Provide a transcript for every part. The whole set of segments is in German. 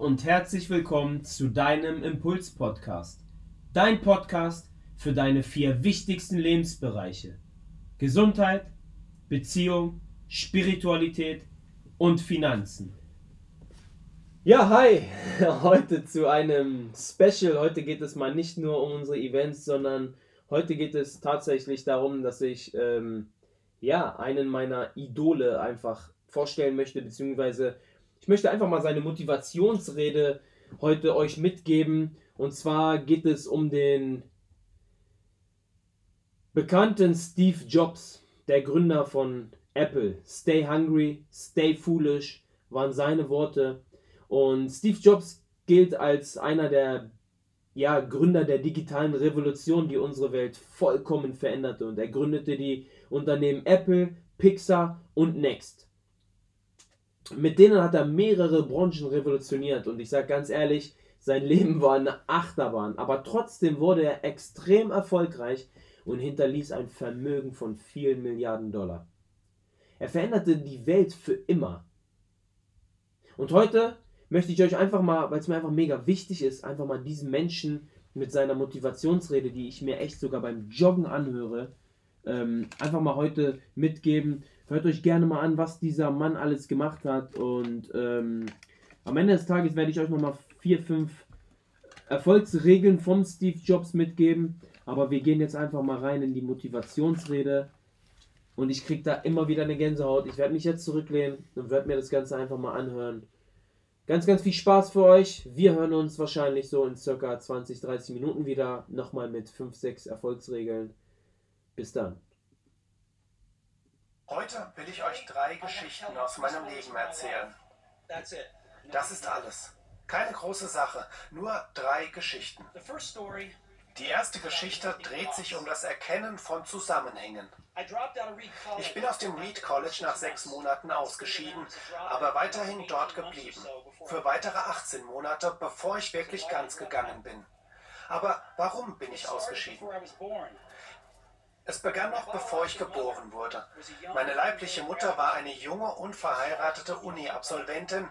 und herzlich willkommen zu deinem Impuls-Podcast. Dein Podcast für deine vier wichtigsten Lebensbereiche: Gesundheit, Beziehung, Spiritualität und Finanzen. Ja, hi! Heute zu einem Special. Heute geht es mal nicht nur um unsere Events, sondern heute geht es tatsächlich darum, dass ich ähm, ja einen meiner Idole einfach vorstellen möchte, beziehungsweise möchte einfach mal seine Motivationsrede heute euch mitgeben. Und zwar geht es um den bekannten Steve Jobs, der Gründer von Apple. Stay hungry, stay foolish waren seine Worte. Und Steve Jobs gilt als einer der ja, Gründer der digitalen Revolution, die unsere Welt vollkommen veränderte. Und er gründete die Unternehmen Apple, Pixar und Next mit denen hat er mehrere Branchen revolutioniert und ich sage ganz ehrlich, sein Leben war eine Achterbahn, aber trotzdem wurde er extrem erfolgreich und hinterließ ein Vermögen von vielen Milliarden Dollar. Er veränderte die Welt für immer. Und heute möchte ich euch einfach mal, weil es mir einfach mega wichtig ist, einfach mal diesen Menschen mit seiner Motivationsrede, die ich mir echt sogar beim Joggen anhöre, ähm, einfach mal heute mitgeben Hört euch gerne mal an, was dieser Mann alles gemacht hat. Und ähm, am Ende des Tages werde ich euch nochmal vier, fünf Erfolgsregeln von Steve Jobs mitgeben. Aber wir gehen jetzt einfach mal rein in die Motivationsrede. Und ich kriege da immer wieder eine Gänsehaut. Ich werde mich jetzt zurücklehnen und werde mir das Ganze einfach mal anhören. Ganz, ganz viel Spaß für euch. Wir hören uns wahrscheinlich so in circa 20, 30 Minuten wieder. Nochmal mit 5, 6 Erfolgsregeln. Bis dann. Heute will ich euch drei Geschichten aus meinem Leben erzählen. Das ist alles. Keine große Sache, nur drei Geschichten. Die erste Geschichte dreht sich um das Erkennen von Zusammenhängen. Ich bin aus dem Reed College nach sechs Monaten ausgeschieden, aber weiterhin dort geblieben. Für weitere 18 Monate, bevor ich wirklich ganz gegangen bin. Aber warum bin ich ausgeschieden? Es begann noch bevor ich geboren wurde. Meine leibliche Mutter war eine junge, unverheiratete Uni-Absolventin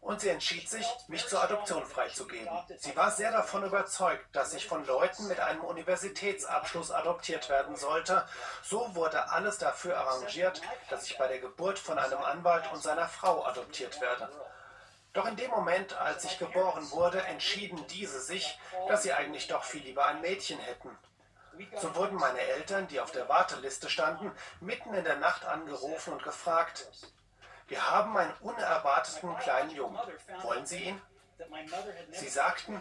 und sie entschied sich, mich zur Adoption freizugeben. Sie war sehr davon überzeugt, dass ich von Leuten mit einem Universitätsabschluss adoptiert werden sollte. So wurde alles dafür arrangiert, dass ich bei der Geburt von einem Anwalt und seiner Frau adoptiert werde. Doch in dem Moment, als ich geboren wurde, entschieden diese sich, dass sie eigentlich doch viel lieber ein Mädchen hätten. So wurden meine Eltern, die auf der Warteliste standen, mitten in der Nacht angerufen und gefragt, wir haben einen unerwarteten kleinen Jungen. Wollen Sie ihn? Sie sagten,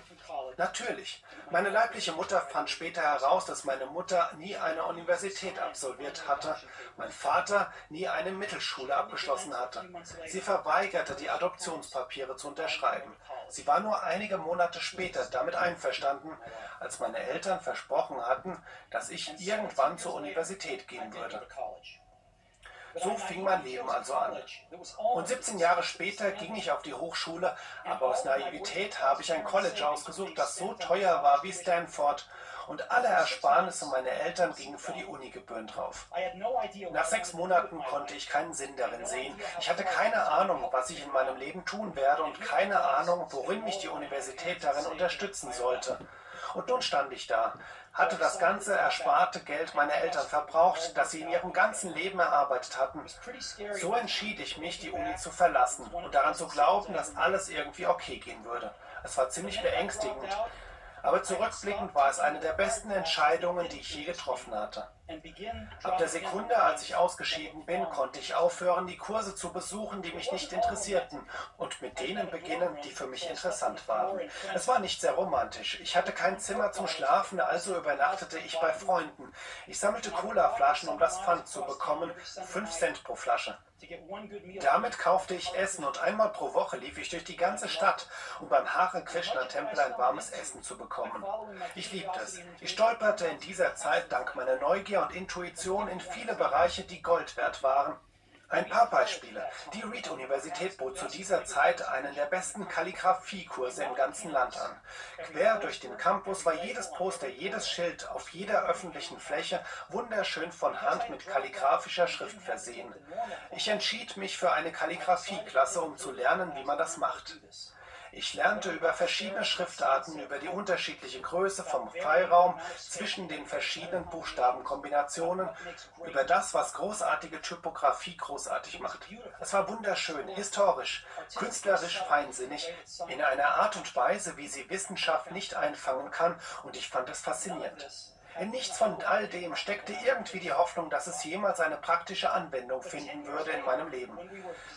natürlich. Meine leibliche Mutter fand später heraus, dass meine Mutter nie eine Universität absolviert hatte, mein Vater nie eine Mittelschule abgeschlossen hatte. Sie verweigerte, die Adoptionspapiere zu unterschreiben. Sie war nur einige Monate später damit einverstanden, als meine Eltern versprochen hatten, dass ich irgendwann zur Universität gehen würde. So fing mein Leben also an. Und 17 Jahre später ging ich auf die Hochschule, aber aus Naivität habe ich ein College ausgesucht, das so teuer war wie Stanford. Und alle Ersparnisse meiner Eltern gingen für die Unigebühren drauf. Nach sechs Monaten konnte ich keinen Sinn darin sehen. Ich hatte keine Ahnung, was ich in meinem Leben tun werde und keine Ahnung, worin mich die Universität darin unterstützen sollte. Und nun stand ich da, hatte das ganze ersparte Geld meiner Eltern verbraucht, das sie in ihrem ganzen Leben erarbeitet hatten. So entschied ich mich, die Uni zu verlassen und daran zu glauben, dass alles irgendwie okay gehen würde. Es war ziemlich beängstigend. Aber zurückblickend war es eine der besten Entscheidungen, die ich je getroffen hatte. Ab der Sekunde, als ich ausgeschieden bin, konnte ich aufhören, die Kurse zu besuchen, die mich nicht interessierten, und mit denen beginnen, die für mich interessant waren. Es war nicht sehr romantisch. Ich hatte kein Zimmer zum Schlafen, also übernachtete ich bei Freunden. Ich sammelte Cola-Flaschen, um das Pfand zu bekommen, 5 Cent pro Flasche. Damit kaufte ich Essen und einmal pro Woche lief ich durch die ganze Stadt, um beim Hare Krishna Tempel ein warmes Essen zu bekommen. Ich liebte es. Ich stolperte in dieser Zeit dank meiner Neugier und Intuition in viele Bereiche, die Gold wert waren ein paar Beispiele. Die Reed-Universität bot zu dieser Zeit einen der besten Kalligraphiekurse im ganzen Land an. Quer durch den Campus war jedes Poster, jedes Schild auf jeder öffentlichen Fläche wunderschön von Hand mit kalligraphischer Schrift versehen. Ich entschied mich für eine Kalligraphieklasse, um zu lernen, wie man das macht. Ich lernte über verschiedene Schriftarten, über die unterschiedliche Größe vom Freiraum zwischen den verschiedenen Buchstabenkombinationen, über das, was großartige Typografie großartig macht. Es war wunderschön, historisch, künstlerisch feinsinnig, in einer Art und Weise, wie sie Wissenschaft nicht einfangen kann, und ich fand es faszinierend. In nichts von all dem steckte irgendwie die Hoffnung, dass es jemals eine praktische Anwendung finden würde in meinem Leben.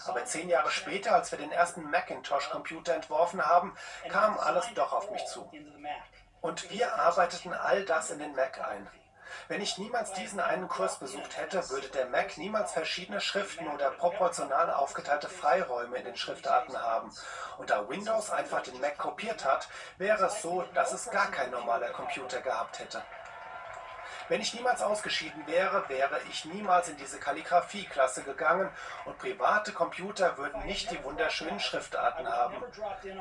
Aber zehn Jahre später, als wir den ersten Macintosh-Computer entworfen haben, kam alles doch auf mich zu. Und wir arbeiteten all das in den Mac ein. Wenn ich niemals diesen einen Kurs besucht hätte, würde der Mac niemals verschiedene Schriften oder proportional aufgeteilte Freiräume in den Schriftarten haben. Und da Windows einfach den Mac kopiert hat, wäre es so, dass es gar kein normaler Computer gehabt hätte. Wenn ich niemals ausgeschieden wäre, wäre ich niemals in diese Kalligraphie-Klasse gegangen und private Computer würden nicht die wunderschönen Schriftarten haben.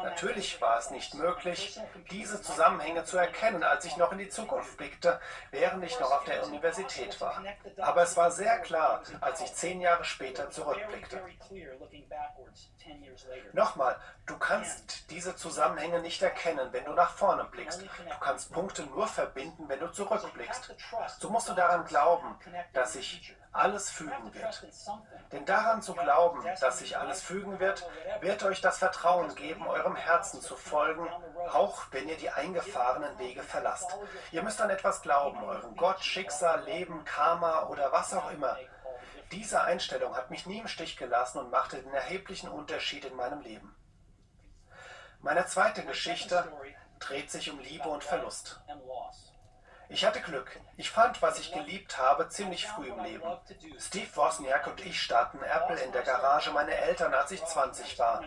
Natürlich war es nicht möglich, diese Zusammenhänge zu erkennen, als ich noch in die Zukunft blickte, während ich noch auf der Universität war. Aber es war sehr klar, als ich zehn Jahre später zurückblickte. Nochmal, du kannst diese Zusammenhänge nicht erkennen, wenn du nach vorne blickst. Du kannst Punkte nur verbinden, wenn du zurückblickst. So musst du daran glauben, dass sich alles fügen wird. Denn daran zu glauben, dass sich alles fügen wird, wird euch das Vertrauen geben, eurem Herzen zu folgen, auch wenn ihr die eingefahrenen Wege verlasst. Ihr müsst an etwas glauben, euren Gott, Schicksal, Leben, Karma oder was auch immer. Diese Einstellung hat mich nie im Stich gelassen und machte den erheblichen Unterschied in meinem Leben. Meine zweite Geschichte dreht sich um Liebe und Verlust. Ich hatte Glück. Ich fand, was ich geliebt habe, ziemlich früh im Leben. Steve Wozniak und ich starten Apple in der Garage meiner Eltern, als ich 20 war.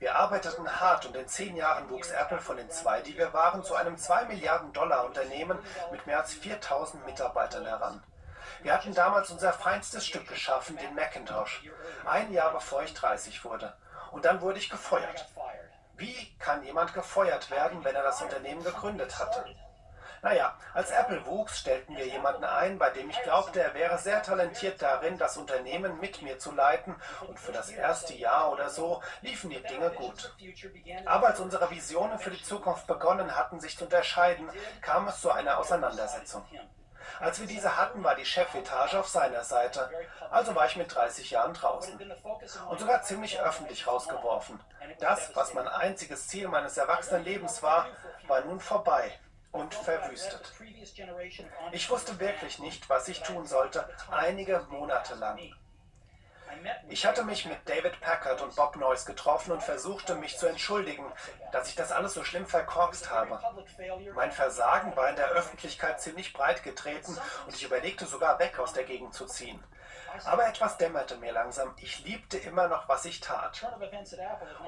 Wir arbeiteten hart und in zehn Jahren wuchs Apple von den zwei, die wir waren, zu einem 2 Milliarden Dollar Unternehmen mit mehr als 4000 Mitarbeitern heran. Wir hatten damals unser feinstes Stück geschaffen, den Macintosh, ein Jahr bevor ich 30 wurde. Und dann wurde ich gefeuert. Wie kann jemand gefeuert werden, wenn er das Unternehmen gegründet hatte? Naja, als Apple wuchs, stellten wir jemanden ein, bei dem ich glaubte, er wäre sehr talentiert darin, das Unternehmen mit mir zu leiten und für das erste Jahr oder so liefen die Dinge gut. Aber als unsere Visionen für die Zukunft begonnen hatten, sich zu unterscheiden, kam es zu einer Auseinandersetzung. Als wir diese hatten, war die Chefetage auf seiner Seite. Also war ich mit 30 Jahren draußen. Und sogar ziemlich öffentlich rausgeworfen. Das, was mein einziges Ziel meines Erwachsenenlebens war, war nun vorbei und verwüstet. Ich wusste wirklich nicht, was ich tun sollte, einige Monate lang. Ich hatte mich mit David Packard und Bob Noyce getroffen und versuchte, mich zu entschuldigen, dass ich das alles so schlimm verkorkst habe. Mein Versagen war in der Öffentlichkeit ziemlich breit getreten und ich überlegte sogar weg aus der Gegend zu ziehen. Aber etwas dämmerte mir langsam. Ich liebte immer noch, was ich tat.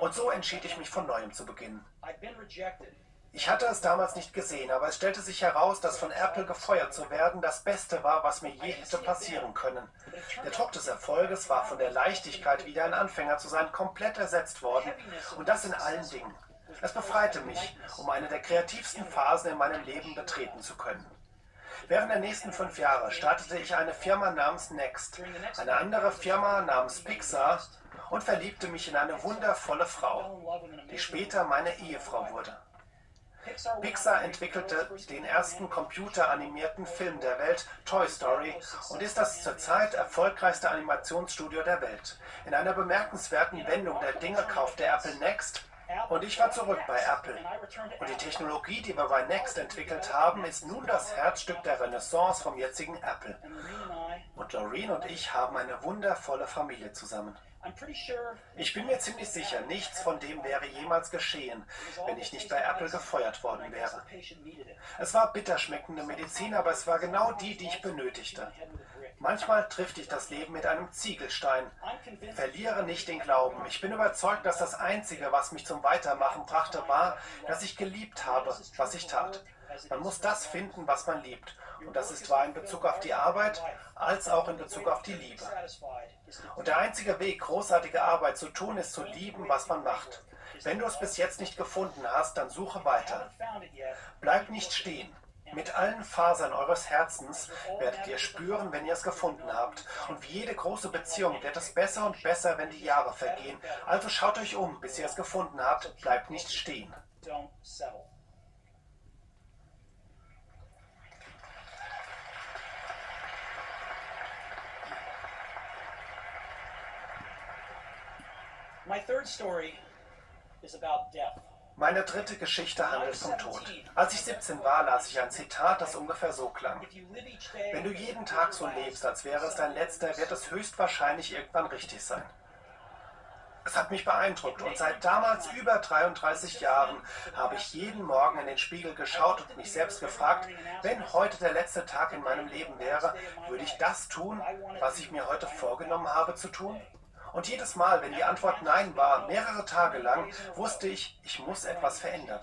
Und so entschied ich mich von neuem zu beginnen. Ich hatte es damals nicht gesehen, aber es stellte sich heraus, dass von Apple gefeuert zu werden das Beste war, was mir je hätte passieren können. Der Druck des Erfolges war von der Leichtigkeit, wieder ein Anfänger zu sein, komplett ersetzt worden. Und das in allen Dingen. Es befreite mich, um eine der kreativsten Phasen in meinem Leben betreten zu können. Während der nächsten fünf Jahre startete ich eine Firma namens Next, eine andere Firma namens Pixar und verliebte mich in eine wundervolle Frau, die später meine Ehefrau wurde. Pixar entwickelte den ersten computeranimierten Film der Welt, Toy Story, und ist das zurzeit erfolgreichste Animationsstudio der Welt. In einer bemerkenswerten Wendung der Dinge kaufte Apple Next und ich war zurück bei Apple. Und die Technologie, die wir bei Next entwickelt haben, ist nun das Herzstück der Renaissance vom jetzigen Apple. Und Doreen und ich haben eine wundervolle Familie zusammen. Ich bin mir ziemlich sicher, nichts von dem wäre jemals geschehen, wenn ich nicht bei Apple gefeuert worden wäre. Es war bitter schmeckende Medizin, aber es war genau die, die ich benötigte. Manchmal trifft dich das Leben mit einem Ziegelstein. Verliere nicht den Glauben. Ich bin überzeugt, dass das Einzige, was mich zum Weitermachen brachte, war, dass ich geliebt habe, was ich tat. Man muss das finden, was man liebt. Und das ist wahr in Bezug auf die Arbeit als auch in Bezug auf die Liebe. Und der einzige Weg, großartige Arbeit zu tun, ist zu lieben, was man macht. Wenn du es bis jetzt nicht gefunden hast, dann suche weiter. Bleib nicht stehen. Mit allen Fasern eures Herzens werdet ihr spüren, wenn ihr es gefunden habt. Und wie jede große Beziehung wird es besser und besser, wenn die Jahre vergehen. Also schaut euch um, bis ihr es gefunden habt. Bleibt nicht stehen. My third story is about death. Meine dritte Geschichte handelt vom Tod. Als ich 17 war, las ich ein Zitat, das ungefähr so klang. Wenn du jeden Tag so lebst, als wäre es dein letzter, wird es höchstwahrscheinlich irgendwann richtig sein. Es hat mich beeindruckt und seit damals über 33 Jahren habe ich jeden Morgen in den Spiegel geschaut und mich selbst gefragt, wenn heute der letzte Tag in meinem Leben wäre, würde ich das tun, was ich mir heute vorgenommen habe zu tun? Und jedes Mal, wenn die Antwort Nein war, mehrere Tage lang, wusste ich, ich muss etwas verändern.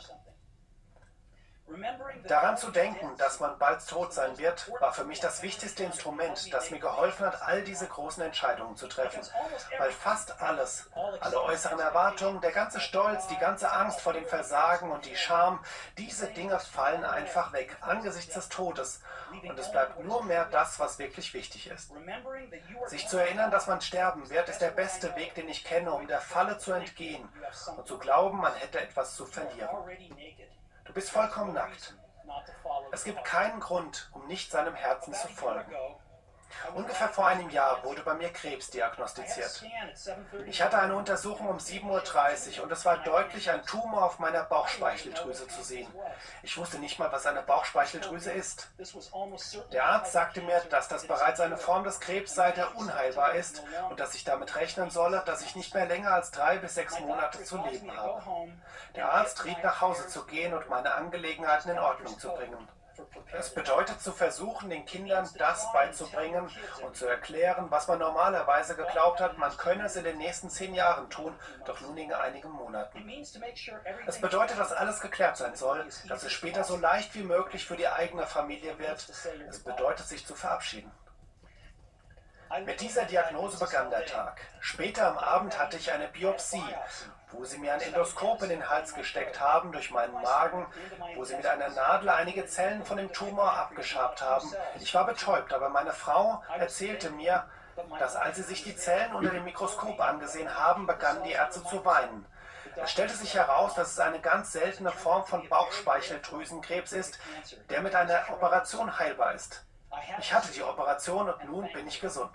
Daran zu denken, dass man bald tot sein wird, war für mich das wichtigste Instrument, das mir geholfen hat, all diese großen Entscheidungen zu treffen. Weil fast alles, alle äußeren Erwartungen, der ganze Stolz, die ganze Angst vor dem Versagen und die Scham, diese Dinge fallen einfach weg angesichts des Todes. Und es bleibt nur mehr das, was wirklich wichtig ist. Sich zu erinnern, dass man sterben wird, ist der beste Weg, den ich kenne, um der Falle zu entgehen und zu glauben, man hätte etwas zu verlieren. Du bist vollkommen nackt. Es gibt keinen Grund, um nicht seinem Herzen zu folgen. Ungefähr vor einem Jahr wurde bei mir Krebs diagnostiziert. Ich hatte eine Untersuchung um 7.30 Uhr und es war deutlich ein Tumor auf meiner Bauchspeicheldrüse zu sehen. Ich wusste nicht mal, was eine Bauchspeicheldrüse ist. Der Arzt sagte mir, dass das bereits eine Form des Krebs sei, der unheilbar ist und dass ich damit rechnen solle, dass ich nicht mehr länger als drei bis sechs Monate zu leben habe. Der Arzt riet nach Hause zu gehen und meine Angelegenheiten in Ordnung zu bringen. Es bedeutet zu versuchen, den Kindern das beizubringen und zu erklären, was man normalerweise geglaubt hat, man könne es in den nächsten zehn Jahren tun, doch nun in einigen Monaten. Es bedeutet, dass alles geklärt sein soll, dass es später so leicht wie möglich für die eigene Familie wird. Es bedeutet, sich zu verabschieden. Mit dieser Diagnose begann der Tag. Später am Abend hatte ich eine Biopsie, wo sie mir ein Endoskop in den Hals gesteckt haben durch meinen Magen, wo sie mit einer Nadel einige Zellen von dem Tumor abgeschabt haben. Ich war betäubt, aber meine Frau erzählte mir, dass als sie sich die Zellen unter dem Mikroskop angesehen haben, begannen die Ärzte zu weinen. Es stellte sich heraus, dass es eine ganz seltene Form von Bauchspeicheldrüsenkrebs ist, der mit einer Operation heilbar ist. Ich hatte die Operation und nun bin ich gesund.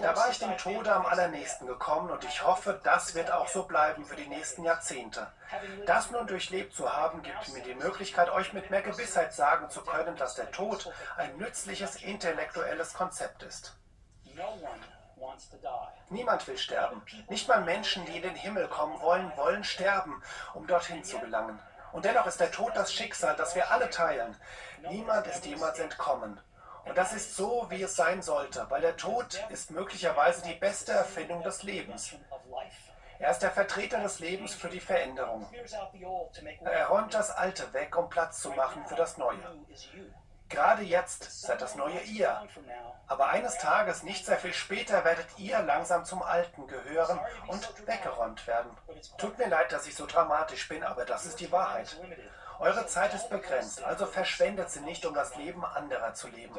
Da war ich dem Tode am allernächsten gekommen und ich hoffe, das wird auch so bleiben für die nächsten Jahrzehnte. Das nun durchlebt zu haben, gibt mir die Möglichkeit, euch mit mehr Gewissheit sagen zu können, dass der Tod ein nützliches intellektuelles Konzept ist. Niemand will sterben. Nicht mal Menschen, die in den Himmel kommen wollen, wollen sterben, um dorthin zu gelangen. Und dennoch ist der Tod das Schicksal, das wir alle teilen. Niemand ist jemals entkommen. Und das ist so, wie es sein sollte, weil der Tod ist möglicherweise die beste Erfindung des Lebens. Er ist der Vertreter des Lebens für die Veränderung. Er räumt das Alte weg, um Platz zu machen für das Neue. Gerade jetzt seid das neue ihr. Aber eines Tages, nicht sehr viel später, werdet ihr langsam zum Alten gehören und weggeräumt werden. Tut mir leid, dass ich so dramatisch bin, aber das ist die Wahrheit. Eure Zeit ist begrenzt, also verschwendet sie nicht, um das Leben anderer zu leben.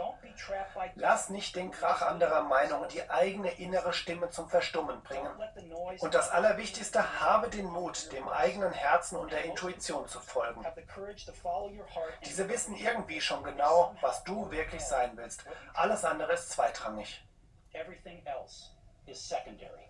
Lass nicht den Krach anderer Meinungen die eigene innere Stimme zum Verstummen bringen. Und das Allerwichtigste, habe den Mut, dem eigenen Herzen und der Intuition zu folgen. Diese wissen irgendwie schon genau, was du wirklich sein willst. Alles andere ist zweitrangig. Everything else is secondary.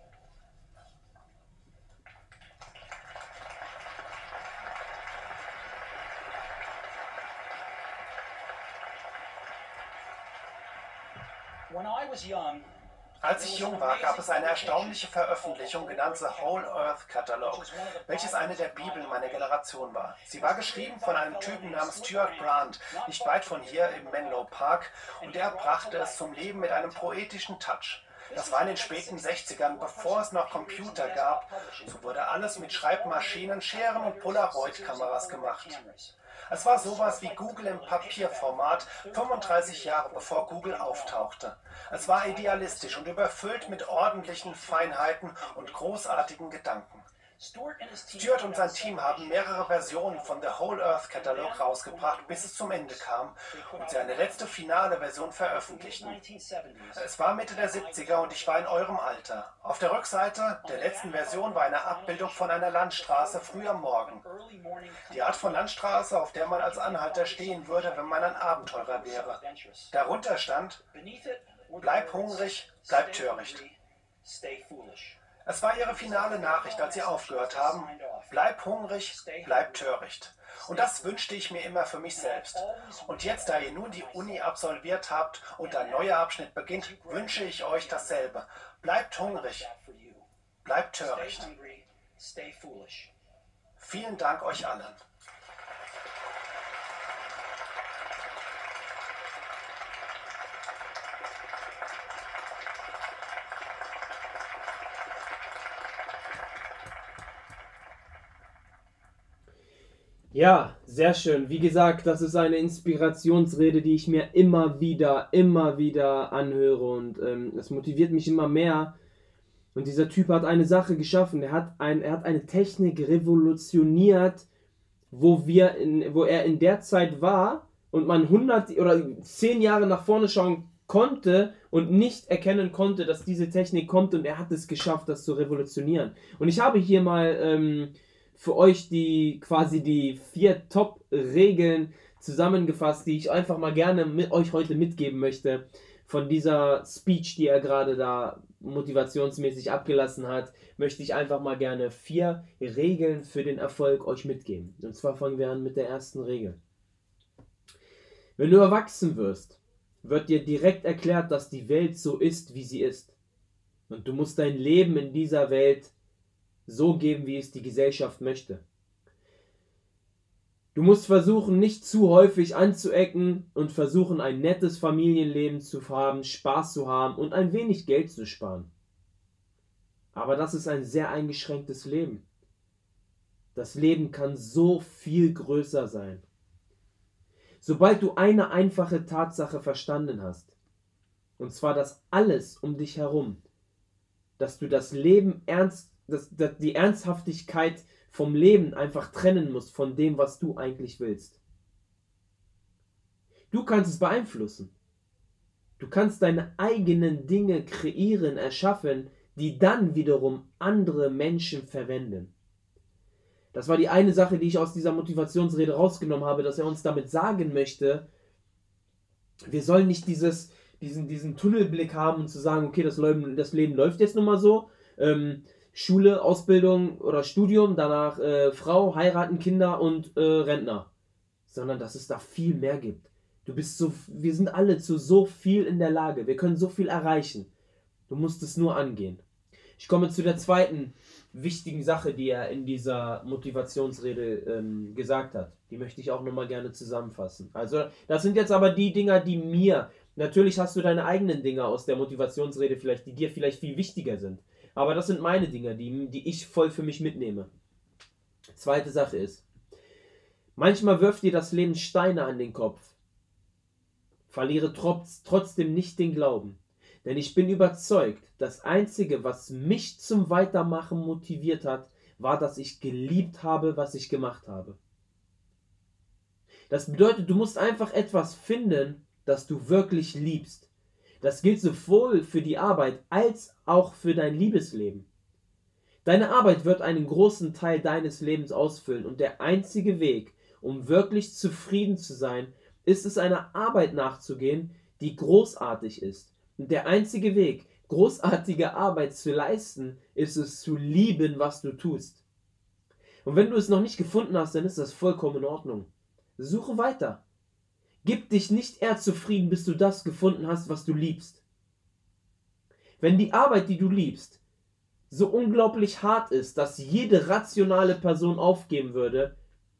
Als ich jung war, gab es eine erstaunliche Veröffentlichung genannt The Whole Earth Catalog, welches eine der Bibeln meiner Generation war. Sie war geschrieben von einem Typen namens Stuart Brand, nicht weit von hier im Menlo Park, und er brachte es zum Leben mit einem poetischen Touch. Das war in den späten 60ern, bevor es noch Computer gab. So wurde alles mit Schreibmaschinen, Scheren und Polaroid-Kameras gemacht. Es war sowas wie Google im Papierformat, 35 Jahre bevor Google auftauchte. Es war idealistisch und überfüllt mit ordentlichen Feinheiten und großartigen Gedanken. Stuart und sein Team haben mehrere Versionen von The Whole Earth Catalog rausgebracht, bis es zum Ende kam und sie eine letzte finale Version veröffentlichten. Es war Mitte der 70er und ich war in eurem Alter. Auf der Rückseite der letzten Version war eine Abbildung von einer Landstraße früh am Morgen. Die Art von Landstraße, auf der man als Anhalter stehen würde, wenn man ein Abenteurer wäre. Darunter stand, bleib hungrig, bleib töricht. Es war ihre finale Nachricht, als sie aufgehört haben. Bleib hungrig, bleib töricht. Und das wünschte ich mir immer für mich selbst. Und jetzt, da ihr nun die Uni absolviert habt und ein neuer Abschnitt beginnt, wünsche ich euch dasselbe. Bleibt hungrig, bleibt töricht. Vielen Dank euch allen. Ja, sehr schön. Wie gesagt, das ist eine Inspirationsrede, die ich mir immer wieder, immer wieder anhöre und ähm, das motiviert mich immer mehr. Und dieser Typ hat eine Sache geschaffen. Er hat, ein, er hat eine Technik revolutioniert, wo, wir in, wo er in der Zeit war und man 100 oder 10 Jahre nach vorne schauen konnte und nicht erkennen konnte, dass diese Technik kommt und er hat es geschafft, das zu revolutionieren. Und ich habe hier mal ähm, für euch die quasi die vier Top-Regeln zusammengefasst, die ich einfach mal gerne mit euch heute mitgeben möchte von dieser Speech, die er gerade da motivationsmäßig abgelassen hat, möchte ich einfach mal gerne vier Regeln für den Erfolg euch mitgeben. Und zwar fangen wir an mit der ersten Regel. Wenn du erwachsen wirst, wird dir direkt erklärt, dass die Welt so ist, wie sie ist. Und du musst dein Leben in dieser Welt so geben, wie es die Gesellschaft möchte. Du musst versuchen, nicht zu häufig anzuecken und versuchen, ein nettes Familienleben zu haben, Spaß zu haben und ein wenig Geld zu sparen. Aber das ist ein sehr eingeschränktes Leben. Das Leben kann so viel größer sein. Sobald du eine einfache Tatsache verstanden hast, und zwar, dass alles um dich herum, dass du das Leben ernst dass, dass die Ernsthaftigkeit vom Leben einfach trennen musst von dem, was du eigentlich willst. Du kannst es beeinflussen. Du kannst deine eigenen Dinge kreieren, erschaffen, die dann wiederum andere Menschen verwenden. Das war die eine Sache, die ich aus dieser Motivationsrede rausgenommen habe, dass er uns damit sagen möchte, wir sollen nicht dieses, diesen, diesen Tunnelblick haben und zu sagen, okay, das Leben, das Leben läuft jetzt nun mal so. Ähm, Schule, Ausbildung oder Studium, danach äh, Frau, heiraten, Kinder und äh, Rentner. Sondern dass es da viel mehr gibt. Du bist so, wir sind alle zu so viel in der Lage. Wir können so viel erreichen. Du musst es nur angehen. Ich komme zu der zweiten wichtigen Sache, die er in dieser Motivationsrede ähm, gesagt hat. Die möchte ich auch nochmal gerne zusammenfassen. Also, das sind jetzt aber die Dinger, die mir, natürlich hast du deine eigenen Dinger aus der Motivationsrede vielleicht, die dir vielleicht viel wichtiger sind. Aber das sind meine Dinge, die, die ich voll für mich mitnehme. Zweite Sache ist, manchmal wirft dir das Leben Steine an den Kopf. Verliere trotz, trotzdem nicht den Glauben. Denn ich bin überzeugt, das Einzige, was mich zum Weitermachen motiviert hat, war, dass ich geliebt habe, was ich gemacht habe. Das bedeutet, du musst einfach etwas finden, das du wirklich liebst. Das gilt sowohl für die Arbeit als auch für dein Liebesleben. Deine Arbeit wird einen großen Teil deines Lebens ausfüllen und der einzige Weg, um wirklich zufrieden zu sein, ist es einer Arbeit nachzugehen, die großartig ist. Und der einzige Weg, großartige Arbeit zu leisten, ist es zu lieben, was du tust. Und wenn du es noch nicht gefunden hast, dann ist das vollkommen in Ordnung. Suche weiter. Gib dich nicht eher zufrieden, bis du das gefunden hast, was du liebst. Wenn die Arbeit, die du liebst, so unglaublich hart ist, dass jede rationale Person aufgeben würde,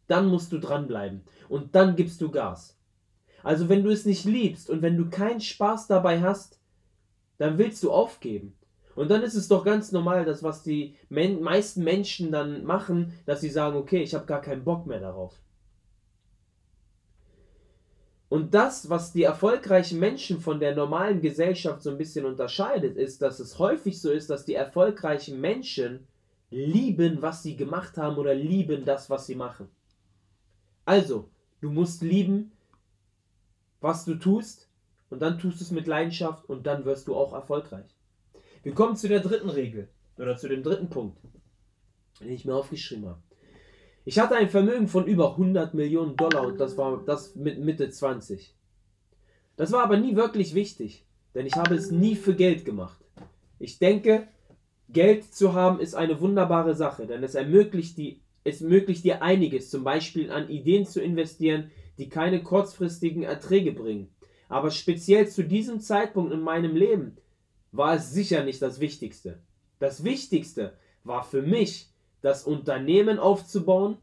dann musst du dranbleiben und dann gibst du Gas. Also wenn du es nicht liebst und wenn du keinen Spaß dabei hast, dann willst du aufgeben. Und dann ist es doch ganz normal, dass was die meisten Menschen dann machen, dass sie sagen, okay, ich habe gar keinen Bock mehr darauf. Und das, was die erfolgreichen Menschen von der normalen Gesellschaft so ein bisschen unterscheidet, ist, dass es häufig so ist, dass die erfolgreichen Menschen lieben, was sie gemacht haben oder lieben das, was sie machen. Also, du musst lieben, was du tust und dann tust du es mit Leidenschaft und dann wirst du auch erfolgreich. Wir kommen zu der dritten Regel oder zu dem dritten Punkt, den ich mir aufgeschrieben habe. Ich hatte ein Vermögen von über 100 Millionen Dollar und das war das mit Mitte 20. Das war aber nie wirklich wichtig, denn ich habe es nie für Geld gemacht. Ich denke, Geld zu haben ist eine wunderbare Sache, denn es ermöglicht, die, es ermöglicht dir einiges, zum Beispiel an Ideen zu investieren, die keine kurzfristigen Erträge bringen. Aber speziell zu diesem Zeitpunkt in meinem Leben war es sicher nicht das Wichtigste. Das Wichtigste war für mich, das Unternehmen aufzubauen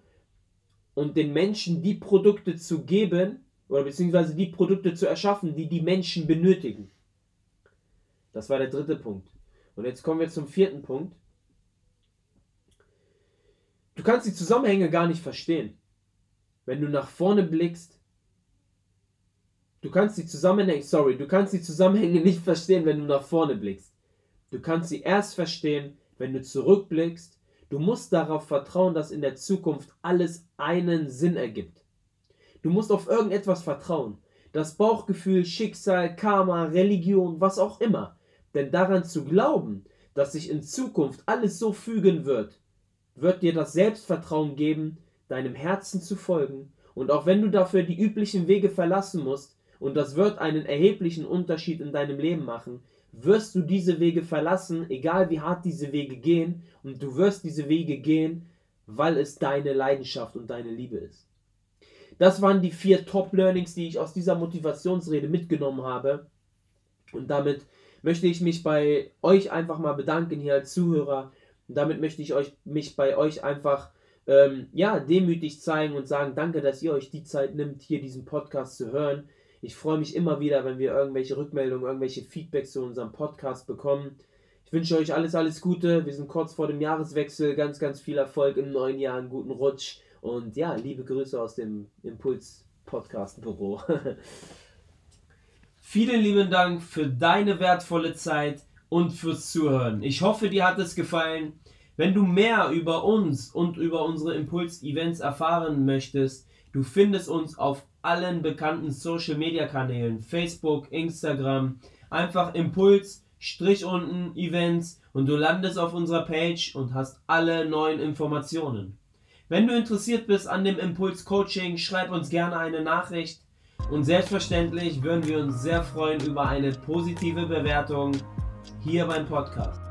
und den Menschen die Produkte zu geben oder beziehungsweise die Produkte zu erschaffen, die die Menschen benötigen. Das war der dritte Punkt. Und jetzt kommen wir zum vierten Punkt. Du kannst die Zusammenhänge gar nicht verstehen. Wenn du nach vorne blickst, du kannst die Zusammenhänge, sorry, du kannst die Zusammenhänge nicht verstehen, wenn du nach vorne blickst. Du kannst sie erst verstehen, wenn du zurückblickst. Du musst darauf vertrauen, dass in der Zukunft alles einen Sinn ergibt. Du musst auf irgendetwas vertrauen. Das Bauchgefühl, Schicksal, Karma, Religion, was auch immer. Denn daran zu glauben, dass sich in Zukunft alles so fügen wird, wird dir das Selbstvertrauen geben, deinem Herzen zu folgen. Und auch wenn du dafür die üblichen Wege verlassen musst, und das wird einen erheblichen Unterschied in deinem Leben machen, wirst du diese Wege verlassen, egal wie hart diese Wege gehen, und du wirst diese Wege gehen, weil es deine Leidenschaft und deine Liebe ist. Das waren die vier Top-Learnings, die ich aus dieser Motivationsrede mitgenommen habe. Und damit möchte ich mich bei euch einfach mal bedanken hier als Zuhörer. Und damit möchte ich euch, mich bei euch einfach ähm, ja, demütig zeigen und sagen, danke, dass ihr euch die Zeit nimmt, hier diesen Podcast zu hören. Ich freue mich immer wieder, wenn wir irgendwelche Rückmeldungen, irgendwelche Feedbacks zu unserem Podcast bekommen. Ich wünsche euch alles, alles Gute. Wir sind kurz vor dem Jahreswechsel. Ganz, ganz viel Erfolg im neuen Jahr, einen guten Rutsch. Und ja, liebe Grüße aus dem Impuls Podcast Büro. Vielen lieben Dank für deine wertvolle Zeit und fürs Zuhören. Ich hoffe, dir hat es gefallen. Wenn du mehr über uns und über unsere Impuls-Events erfahren möchtest, du findest uns auf allen bekannten Social-Media-Kanälen, Facebook, Instagram, einfach Impuls, Strich unten, Events und du landest auf unserer Page und hast alle neuen Informationen. Wenn du interessiert bist an dem Impuls Coaching, schreib uns gerne eine Nachricht. Und selbstverständlich würden wir uns sehr freuen über eine positive Bewertung hier beim Podcast.